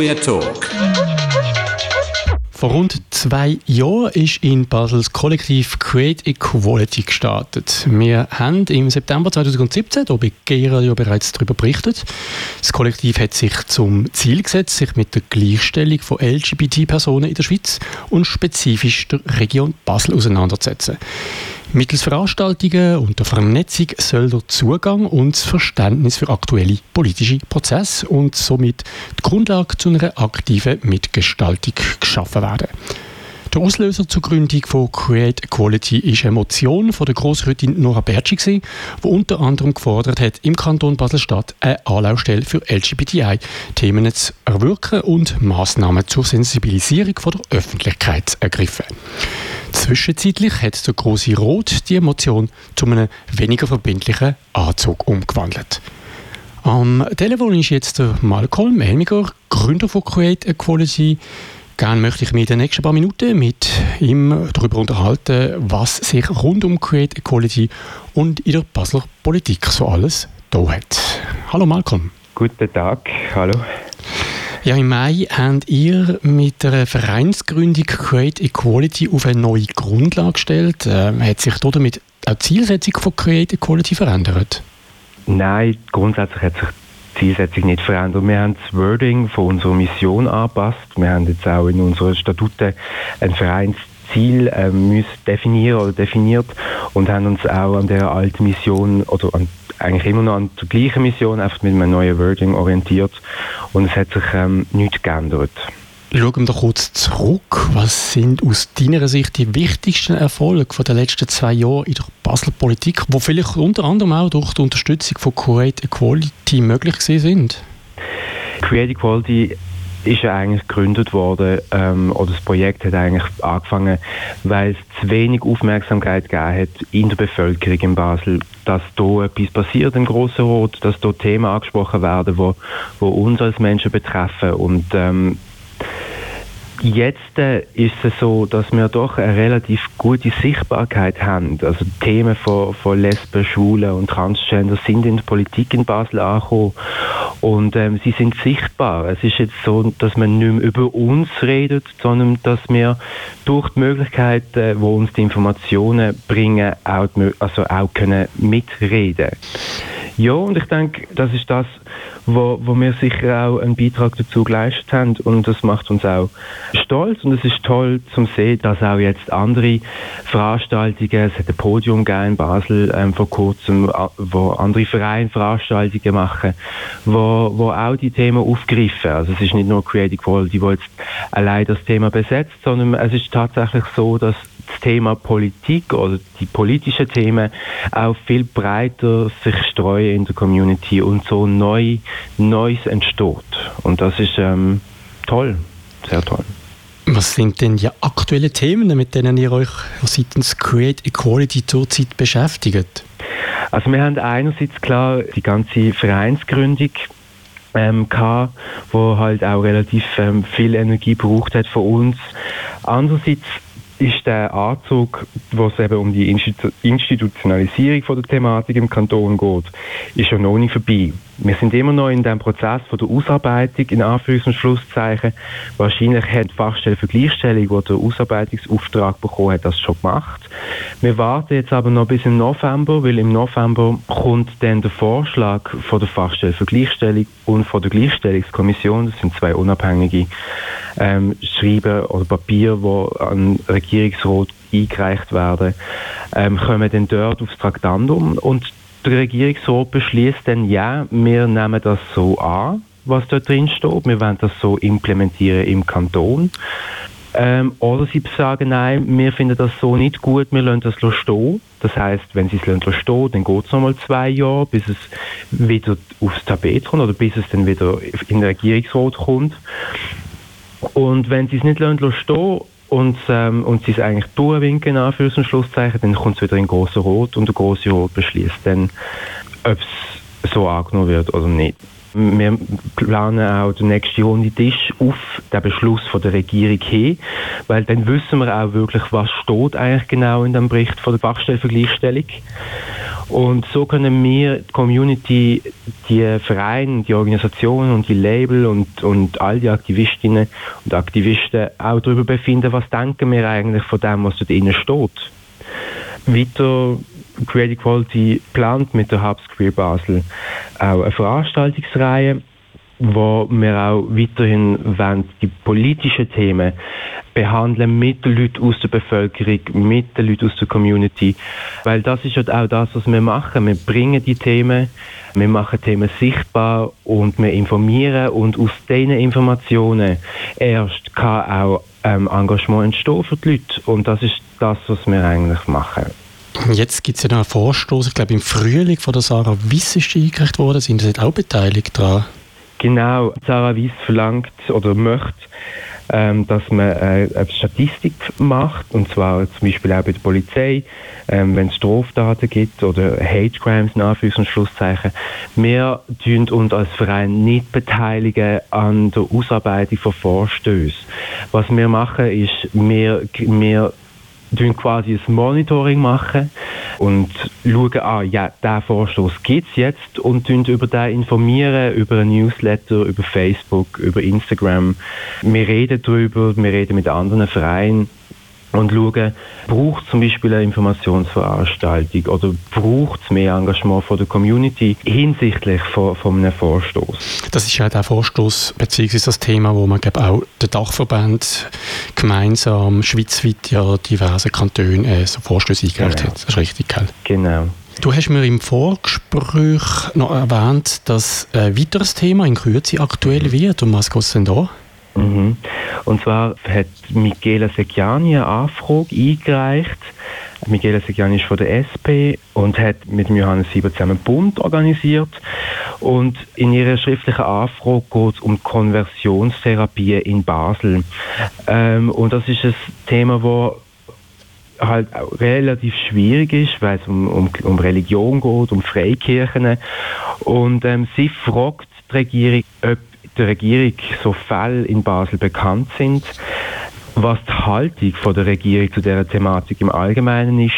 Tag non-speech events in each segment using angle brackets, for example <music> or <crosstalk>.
Queer Talk. Vor rund zwei Jahren ist in Basel das Kollektiv Create Equality gestartet. Wir haben im September 2017 hier bei G-Radio bereits darüber berichtet. Das Kollektiv hat sich zum Ziel gesetzt, sich mit der Gleichstellung von LGBT-Personen in der Schweiz und spezifisch der Region Basel auseinanderzusetzen. Mittels Veranstaltungen und der Vernetzung soll der Zugang und das Verständnis für aktuelle politische Prozesse und somit die Grundlage zu einer aktiven Mitgestaltung geschaffen werden. Der Auslöser zur Gründung von Create Equality ist eine Motion von der Grossrätin Nora Bertschi, die unter anderem gefordert hat, im Kanton Basel-Stadt eine Anlaufstelle für LGBTI-Themen zu erwirken und Massnahmen zur Sensibilisierung von der Öffentlichkeit zu ergreifen. Zwischenzeitlich hat der Große Rot die Motion zu einem weniger verbindlichen Anzug umgewandelt. Am Telefon ist jetzt der Malcolm Elmiger, Gründer von Create Equality. Gerne möchte ich mich in den nächsten paar Minuten mit ihm darüber unterhalten, was sich rund um Create Equality und in der Basler Politik so alles da hat. Hallo Malcolm. Guten Tag, hallo. Ja, im Mai habt ihr mit der Vereinsgründung Create Equality auf eine neue Grundlage gestellt. Ähm, hat sich damit auch die Zielsetzung von Create Equality verändert? Nein, grundsätzlich hat sich die Zielsetzung nicht verändert. Wir haben das Wording von unserer Mission angepasst. Wir haben jetzt auch in unseren Statuten ein Vereinsziel ähm, definieren oder definiert und haben uns auch an der alten Mission oder an eigentlich immer noch an der gleichen Mission, einfach mit einem neuen Wording orientiert und es hat sich ähm, nichts geändert. Schauen wir kurz zurück. Was sind aus deiner Sicht die wichtigsten Erfolge der letzten zwei Jahre in der Basler Politik, wo vielleicht unter anderem auch durch die Unterstützung von Create Equality möglich sind? Create Equality ist ja eigentlich gegründet worden, ähm, oder das Projekt hat eigentlich angefangen, weil es zu wenig Aufmerksamkeit gegeben hat in der Bevölkerung in Basel, dass da etwas passiert im Grossen Rot, dass da Themen angesprochen werden, wo, wo uns als Menschen betreffen und ähm, Jetzt äh, ist es so, dass wir doch eine relativ gute Sichtbarkeit haben. Also Themen von, von Lesben, Schwulen und Transgender sind in der Politik in Basel angekommen und ähm, sie sind sichtbar. Es ist jetzt so, dass man nicht mehr über uns redet, sondern dass wir durch die Möglichkeiten, wo uns die Informationen bringen, auch, also auch können mitreden. Ja, und ich denke, das ist das, wo, wo wir sicher auch einen Beitrag dazu geleistet haben und das macht uns auch stolz und es ist toll zu sehen, dass auch jetzt andere Veranstaltungen, es hat ein Podium in Basel ähm, vor kurzem, wo andere Vereine Veranstaltungen machen, wo, wo auch die Themen aufgreifen. Also es ist nicht nur Creative Quality, die jetzt allein das Thema besetzt, sondern es ist tatsächlich so, dass das Thema Politik oder die politischen Themen auch viel breiter sich streuen in der Community und so neu Neues entsteht. Und das ist ähm, toll, sehr toll. Was sind denn die aktuellen Themen, mit denen ihr euch seitens Create Equality zurzeit beschäftigt? Also wir haben einerseits klar die ganze Vereinsgründung ähm, gehabt, wo halt auch relativ ähm, viel Energie gebraucht hat von uns. Andererseits ist der Anzug, wo es eben um die Institutionalisierung von der Thematik im Kanton geht, ist schon noch nicht vorbei. Wir sind immer noch in dem Prozess von der Ausarbeitung, in Anführungs- und Schlusszeichen. Wahrscheinlich hat die Fachstelle für Gleichstellung, die den Ausarbeitungsauftrag bekommen hat, das schon gemacht. Wir warten jetzt aber noch bis im November, weil im November kommt dann der Vorschlag von der Fachstelle für Gleichstellung und von der Gleichstellungskommission, das sind zwei unabhängige ähm, Schreiben oder Papier, die an Regierungsrat eingereicht werden, ähm, kommen dann dort aufs Traktandum und der Regierungsrat beschließt dann, ja, wir nehmen das so an, was dort drin steht, wir wollen das so implementieren im Kanton. Ähm, oder sie sagen, nein, wir finden das so nicht gut, wir lassen das stehen. Das heißt, wenn sie es stehen, dann geht es nochmal zwei Jahre, bis es wieder aufs Tapet kommt oder bis es dann wieder in den Regierungsrat kommt. Und wenn sie es nicht lassen, stehen und, ähm, und sie es eigentlich durchwinken, für ein Schlusszeichen, dann kommt es wieder in großer Rot und der große Rot beschließt dann, ob es so angenommen wird oder nicht. Wir planen auch den nächsten Runde Tisch auf den Beschluss von der Regierung hin, weil dann wissen wir auch wirklich, was steht eigentlich genau in dem Bericht von der Gleichstellung. Und so können wir die Community, die Vereine, die Organisationen und die Label und, und all die Aktivistinnen und Aktivisten auch darüber befinden, was denken wir eigentlich von dem, was dort drinnen steht. Weiter Creative Quality plant mit der Hubs Queer Basel auch eine Veranstaltungsreihe, wo wir auch weiterhin wollen, die politischen Themen behandeln mit den Leuten aus der Bevölkerung, mit den Leuten aus der Community. Weil das ist halt auch das, was wir machen. Wir bringen die Themen, wir machen Themen sichtbar und wir informieren und aus diesen Informationen erst kann auch ähm, Engagement entstehen für die Leute. Und das ist das, was wir eigentlich machen. Jetzt gibt es ja noch einen Vorstoß, ich glaube im Frühling von der Sarah Wiss ist eingereicht worden. Sind Sie auch beteiligt daran? Genau, Sarah Wiss verlangt oder möchte, ähm, dass man äh, eine Statistik macht, und zwar zum Beispiel auch bei der Polizei, ähm, wenn es Straftaten gibt oder Hate Crimes in Anführungs- und Schlusszeichen. Wir tun uns als Verein nicht beteiligen an der Ausarbeitung von Vorstößen. Was wir machen, ist, wir, wir tun quasi ein Monitoring machen und schauen an, ah, ja, der Vorstoß gibt es jetzt und über den informieren, über ein Newsletter, über Facebook, über Instagram. Wir reden darüber, wir reden mit anderen Vereinen und schauen, braucht es zum Beispiel eine Informationsveranstaltung oder braucht es mehr Engagement von der Community hinsichtlich von, von einem Vorstoß. Das ist ja der Vorstoß beziehungsweise das Thema, wo man glaube auch der Dachverband gemeinsam schweizweit ja diverse Kantone äh, so Vorstöße eingereicht genau. hat. Das ist richtig, gell? Genau. Du hast mir im Vorgespräch noch erwähnt, dass ein weiteres Thema in Kürze aktuell wird. Um was geht es denn da? Mhm. Und zwar hat Michela Secchiani eine Anfrage eingereicht. Michela Secchiani ist von der SP und hat mit Johannes Sieber zusammen einen Bund organisiert. Und in ihrer schriftlichen Anfrage geht es um Konversionstherapie in Basel. Ähm, und das ist ein Thema, das halt relativ schwierig ist, weil es um, um, um Religion geht, um Freikirchen. Und ähm, sie fragt die Regierung, ob der Regierung so Fälle in Basel bekannt sind, was die Haltung von der Regierung zu dieser Thematik im Allgemeinen ist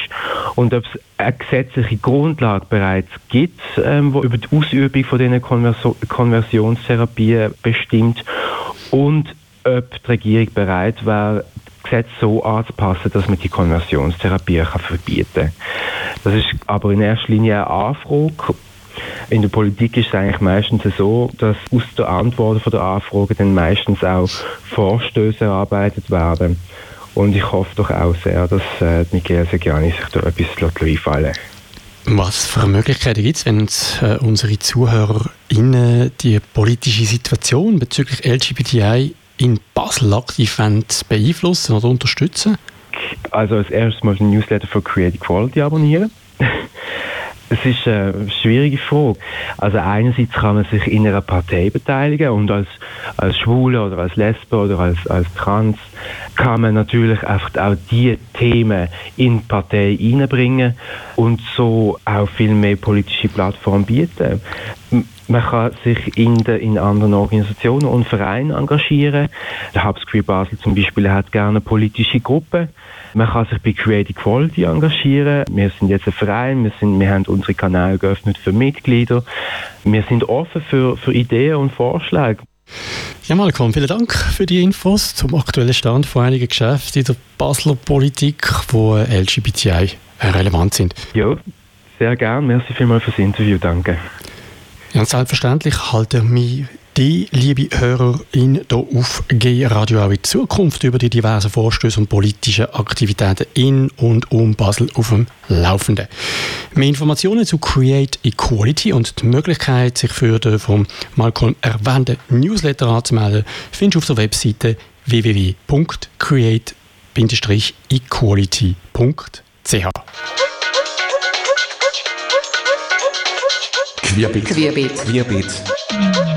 und ob es eine gesetzliche Grundlage bereits gibt, ähm, wo über die Ausübung von diesen Konverso Konversionstherapien bestimmt und ob die Regierung bereit wäre, das Gesetz so anzupassen, dass man die Konversionstherapie verbieten kann. Das ist aber in erster Linie eine Anfrage in der Politik ist es eigentlich meistens so, dass aus der Antwort der Anfrage dann meistens auch Vorstöße erarbeitet werden. Und ich hoffe doch auch sehr, dass äh, Michael Segiani sich da etwas einfallen Was für Möglichkeiten gibt es, wenn uns, äh, unsere ZuhörerInnen die politische Situation bezüglich LGBTI in Basel aktiv beeinflussen oder unterstützen? Also als erstes mal den Newsletter für Creative Quality abonnieren. <laughs> Es ist eine schwierige Frage. Also einerseits kann man sich in einer Partei beteiligen und als, als Schwule oder als Lesbe oder als, als Trans kann man natürlich einfach auch die Themen in die Partei einbringen und so auch viel mehr politische Plattformen bieten. Man kann sich in, de, in anderen Organisationen und Vereinen engagieren. Der Hubs Queer Basel zum Beispiel hat gerne politische Gruppen. Man kann sich bei Creative Quality engagieren. Wir sind jetzt ein Verein, wir, sind, wir haben unsere Kanäle geöffnet für Mitglieder. Wir sind offen für, für Ideen und Vorschläge. Ja, Malcolm, vielen Dank für die Infos zum aktuellen Stand von einigen Geschäften in der Basler Politik, wo LGBTI relevant sind. Ja, sehr gern. Merci vielmals fürs Interview. Danke. Ja, selbstverständlich halten wir die, liebe Hörerin, hier auf G-Radio auch in Zukunft über die diversen Vorstöße und politischen Aktivitäten in und um Basel auf dem Laufenden. Mehr Informationen zu Create Equality und die Möglichkeit, sich für den von Malcolm erwähnten Newsletter anzumelden, findest du auf der Webseite www.create-equality.ch. Querbeet. Querbeet. Querbeet.